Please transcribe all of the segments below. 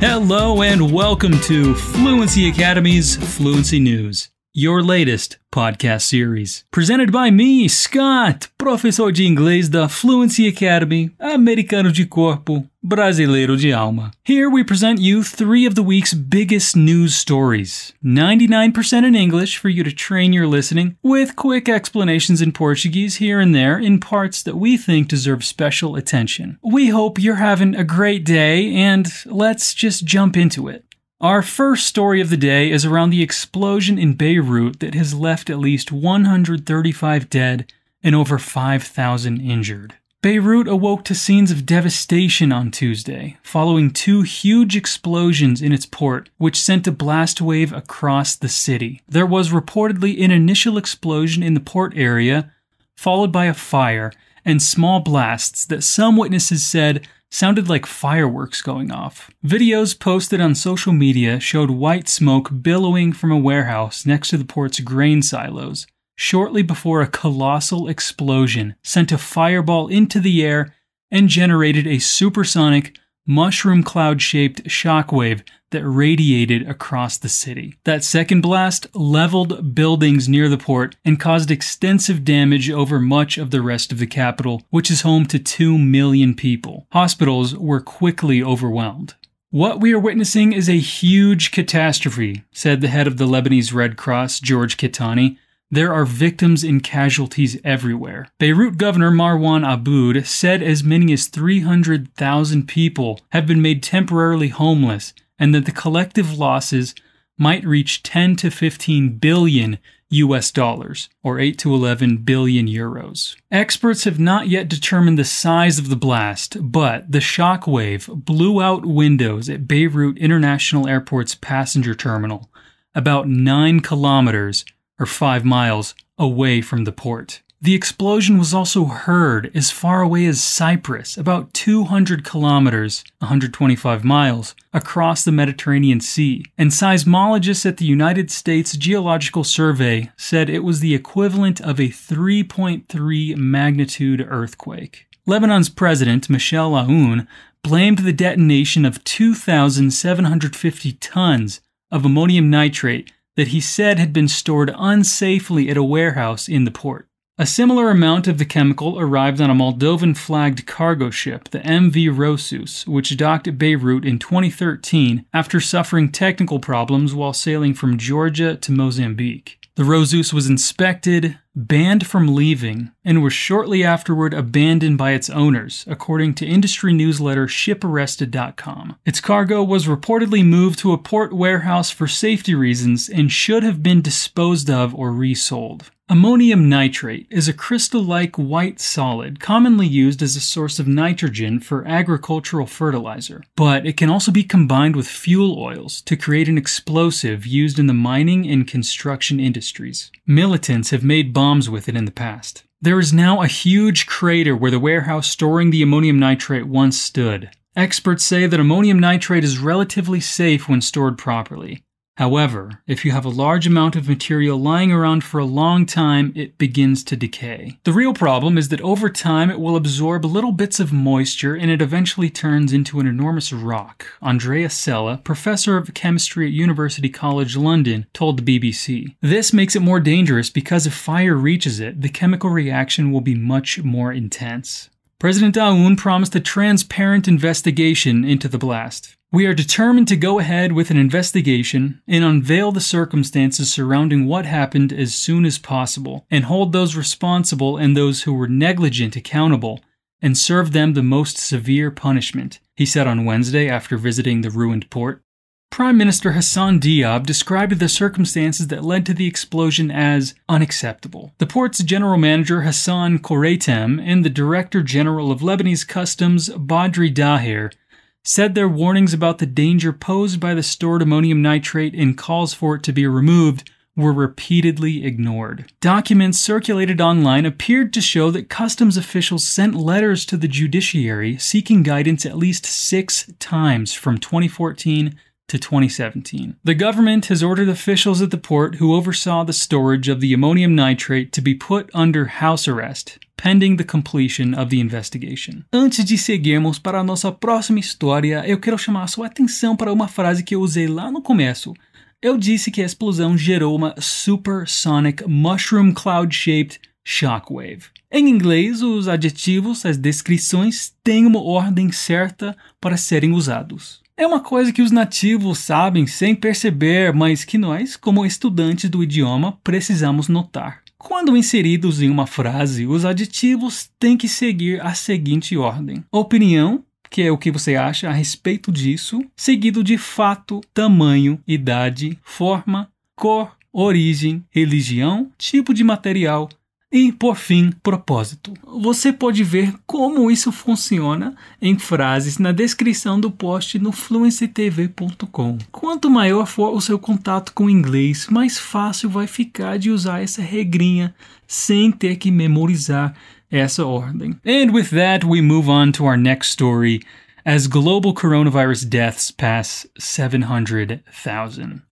Hello and welcome to Fluency Academy's Fluency News, your latest podcast series. Presented by me, Scott, professor de inglês da Fluency Academy, americano de corpo, brasileiro de alma. Here we present you three of the week's biggest news stories 99% in English for you to train your listening, with quick explanations in Portuguese here and there in parts that we think deserve special attention. We hope you're having a great day, and let's just jump into it. Our first story of the day is around the explosion in Beirut that has left at least 135 dead and over 5,000 injured. Beirut awoke to scenes of devastation on Tuesday, following two huge explosions in its port, which sent a blast wave across the city. There was reportedly an initial explosion in the port area, followed by a fire and small blasts that some witnesses said sounded like fireworks going off. Videos posted on social media showed white smoke billowing from a warehouse next to the port's grain silos, shortly before a colossal explosion sent a fireball into the air and generated a supersonic, mushroom cloud shaped shockwave that radiated across the city. That second blast leveled buildings near the port and caused extensive damage over much of the rest of the capital, which is home to 2 million people. Hospitals were quickly overwhelmed. What we are witnessing is a huge catastrophe, said the head of the Lebanese Red Cross, George Kettani. There are victims and casualties everywhere. Beirut Governor Marwan Aboud said as many as 300,000 people have been made temporarily homeless and that the collective losses might reach 10 to 15 billion US dollars, or 8 to 11 billion euros. Experts have not yet determined the size of the blast, but the shock wave blew out windows at Beirut International Airport's passenger terminal, about 9 kilometers, or 5 miles, away from the port. The explosion was also heard as far away as Cyprus, about 200 kilometers, 125 miles, across the Mediterranean Sea, and seismologists at the United States Geological Survey said it was the equivalent of a 3.3 magnitude earthquake. Lebanon's president, Michel Aoun, blamed the detonation of 2,750 tons of ammonium nitrate that he said had been stored unsafely at a warehouse in the port. A similar amount of the chemical arrived on a Moldovan flagged cargo ship, the MV Rhosus, which docked at Beirut in 2013 after suffering technical problems while sailing from Georgia to Mozambique. The Rhosus was inspected, banned from leaving, and was shortly afterward abandoned by its owners, according to industry newsletter ShipArrested.com. Its cargo was reportedly moved to a port warehouse for safety reasons and should have been disposed of or resold. Ammonium nitrate is a crystal like white solid commonly used as a source of nitrogen for agricultural fertilizer, but it can also be combined with fuel oils to create an explosive used in the mining and construction industries. Militants have made bombs with it in the past. There is now a huge crater where the warehouse storing the ammonium nitrate once stood. Experts say that ammonium nitrate is relatively safe when stored properly. However, if you have a large amount of material lying around for a long time, it begins to decay. The real problem is that over time it will absorb little bits of moisture and it eventually turns into an enormous rock. Andrea Sella, professor of chemistry at University College London, told the BBC. This makes it more dangerous because if fire reaches it, the chemical reaction will be much more intense. President Aoun promised a transparent investigation into the blast. We are determined to go ahead with an investigation and unveil the circumstances surrounding what happened as soon as possible, and hold those responsible and those who were negligent accountable, and serve them the most severe punishment, he said on Wednesday after visiting the ruined port. Prime Minister Hassan Diab described the circumstances that led to the explosion as unacceptable. The port's general manager Hassan Koreitem and the Director General of Lebanese Customs Badri Daher said their warnings about the danger posed by the stored ammonium nitrate and calls for it to be removed were repeatedly ignored. Documents circulated online appeared to show that customs officials sent letters to the judiciary seeking guidance at least six times from 2014 to 2017. The government has ordered officials at the port who oversaw the storage of the ammonium nitrate to be put under house arrest pending the completion of the investigation. Antes de seguirmos para a nossa próxima história, eu quero chamar a sua atenção para uma frase que eu usei lá no começo. Eu disse que a explosão gerou uma supersonic mushroom cloud shaped shockwave. Em inglês, os adjetivos, as descrições têm uma ordem certa para serem usados. É uma coisa que os nativos sabem sem perceber, mas que nós, como estudantes do idioma, precisamos notar. Quando inseridos em uma frase, os adjetivos têm que seguir a seguinte ordem: opinião, que é o que você acha a respeito disso, seguido de fato, tamanho, idade, forma, cor, origem, religião, tipo de material, e, por fim, propósito. Você pode ver como isso funciona em frases na descrição do post no fluencytv.com. Quanto maior for o seu contato com o inglês, mais fácil vai ficar de usar essa regrinha sem ter que memorizar essa ordem. And with that, we move on to our next story as global coronavirus deaths pass 700,000.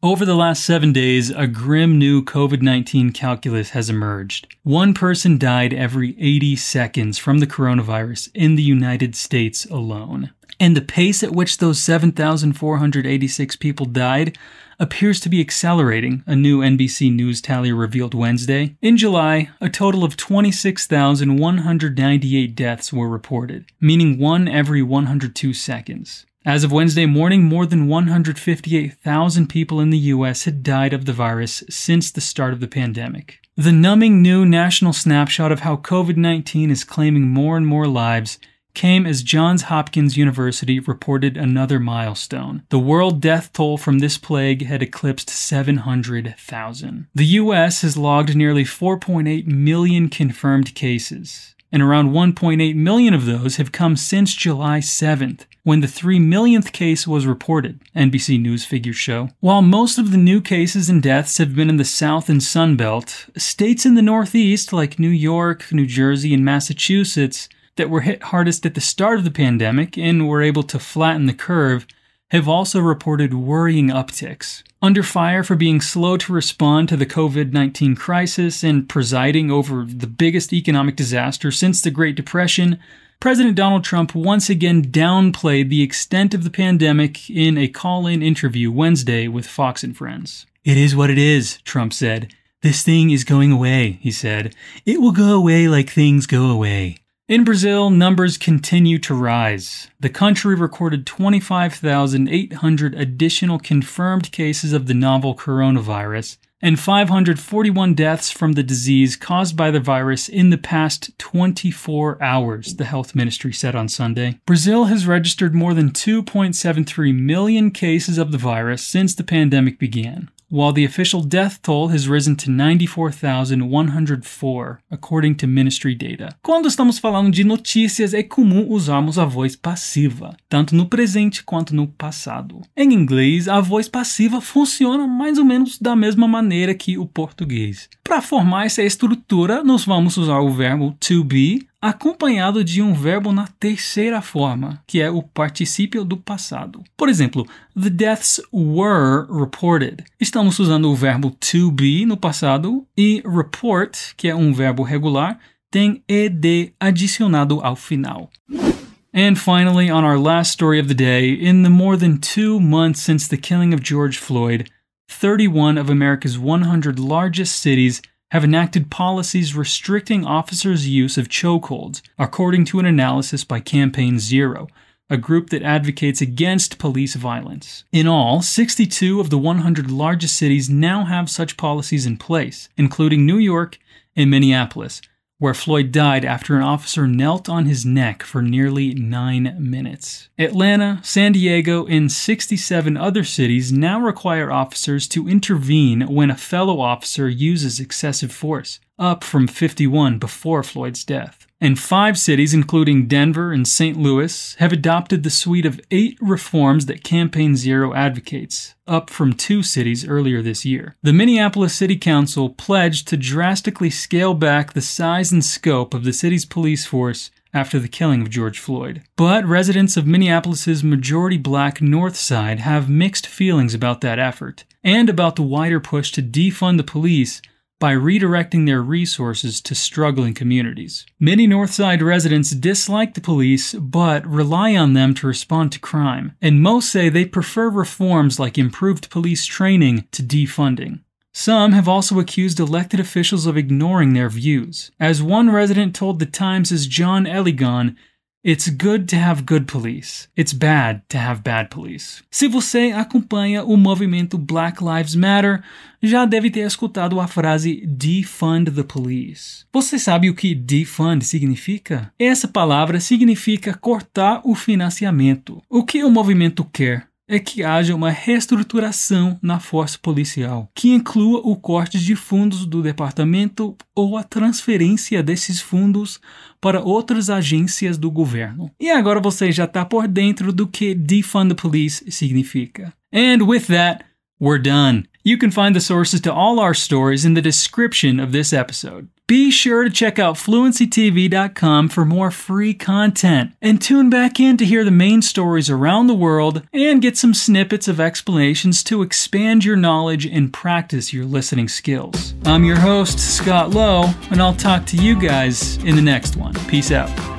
Over the last seven days, a grim new COVID 19 calculus has emerged. One person died every 80 seconds from the coronavirus in the United States alone. And the pace at which those 7,486 people died appears to be accelerating, a new NBC News tally revealed Wednesday. In July, a total of 26,198 deaths were reported, meaning one every 102 seconds. As of Wednesday morning, more than 158,000 people in the US had died of the virus since the start of the pandemic. The numbing new national snapshot of how COVID 19 is claiming more and more lives came as Johns Hopkins University reported another milestone. The world death toll from this plague had eclipsed 700,000. The US has logged nearly 4.8 million confirmed cases, and around 1.8 million of those have come since July 7th, when the 3 millionth case was reported, NBC News figures show. While most of the new cases and deaths have been in the South and Sun Belt, states in the Northeast like New York, New Jersey, and Massachusetts that were hit hardest at the start of the pandemic and were able to flatten the curve have also reported worrying upticks. Under fire for being slow to respond to the COVID 19 crisis and presiding over the biggest economic disaster since the Great Depression, President Donald Trump once again downplayed the extent of the pandemic in a call in interview Wednesday with Fox and Friends. It is what it is, Trump said. This thing is going away, he said. It will go away like things go away. In Brazil, numbers continue to rise. The country recorded 25,800 additional confirmed cases of the novel coronavirus and 541 deaths from the disease caused by the virus in the past 24 hours, the health ministry said on Sunday. Brazil has registered more than 2.73 million cases of the virus since the pandemic began while the official death toll has risen to 94,104, according to ministry data. Quando estamos falando de notícias, é comum usarmos a voz passiva, tanto no presente quanto no passado. Em inglês, a voz passiva funciona mais ou menos da mesma maneira que o português. Para formar essa estrutura, nós vamos usar o verbo to be acompanhado de um verbo na terceira forma, que é o particípio do passado. Por exemplo, the deaths were reported. Estamos usando o verbo to be no passado e report, que é um verbo regular, tem ed adicionado ao final. And finally, on our last story of the day, in the more than two months since the killing of George Floyd, 31 of America's 100 largest cities have enacted policies restricting officers' use of chokeholds, according to an analysis by Campaign Zero, a group that advocates against police violence. In all, 62 of the 100 largest cities now have such policies in place, including New York and Minneapolis, where Floyd died after an officer knelt on his neck for nearly nine minutes. Atlanta, San Diego, and 67 other cities now require officers to intervene when a fellow officer uses excessive force, up from 51 before Floyd's death. And five cities, including Denver and St. Louis, have adopted the suite of eight reforms that Campaign Zero advocates, up from two cities earlier this year. The Minneapolis City Council pledged to drastically scale back the size and scope of the city's police force after the killing of George Floyd. But residents of Minneapolis's majority black North Side have mixed feelings about that effort and about the wider push to defund the police by redirecting their resources to struggling communities. Many Northside residents dislike the police but rely on them to respond to crime, and most say they prefer reforms like improved police training to defunding. Some have also accused elected officials of ignoring their views. As one resident told The Times' John Eligon, It's good to have good police. It's bad to have bad police. Se você acompanha o movimento Black Lives Matter, já deve ter escutado a frase defund the police. Você sabe o que defund significa? Essa palavra significa cortar o financiamento. O que o movimento quer? É que haja uma reestruturação na força policial, que inclua o corte de fundos do departamento ou a transferência desses fundos para outras agências do governo. E agora você já está por dentro do que defund the police significa. And with that, we're done. You can find the sources to all our stories in the description of this episode. Be sure to check out fluencytv.com for more free content and tune back in to hear the main stories around the world and get some snippets of explanations to expand your knowledge and practice your listening skills. I'm your host, Scott Lowe, and I'll talk to you guys in the next one. Peace out.